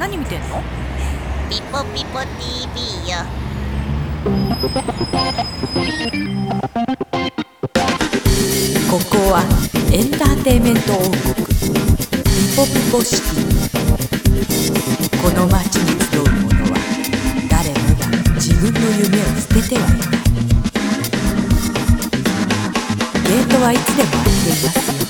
何見てんの？ピポピポ TV よ。ここはエンターテイメント王国。ピポピポシティ。この街に集う者は誰もが自分の夢を捨ててはいない。ゲートはいつでも開いています。よ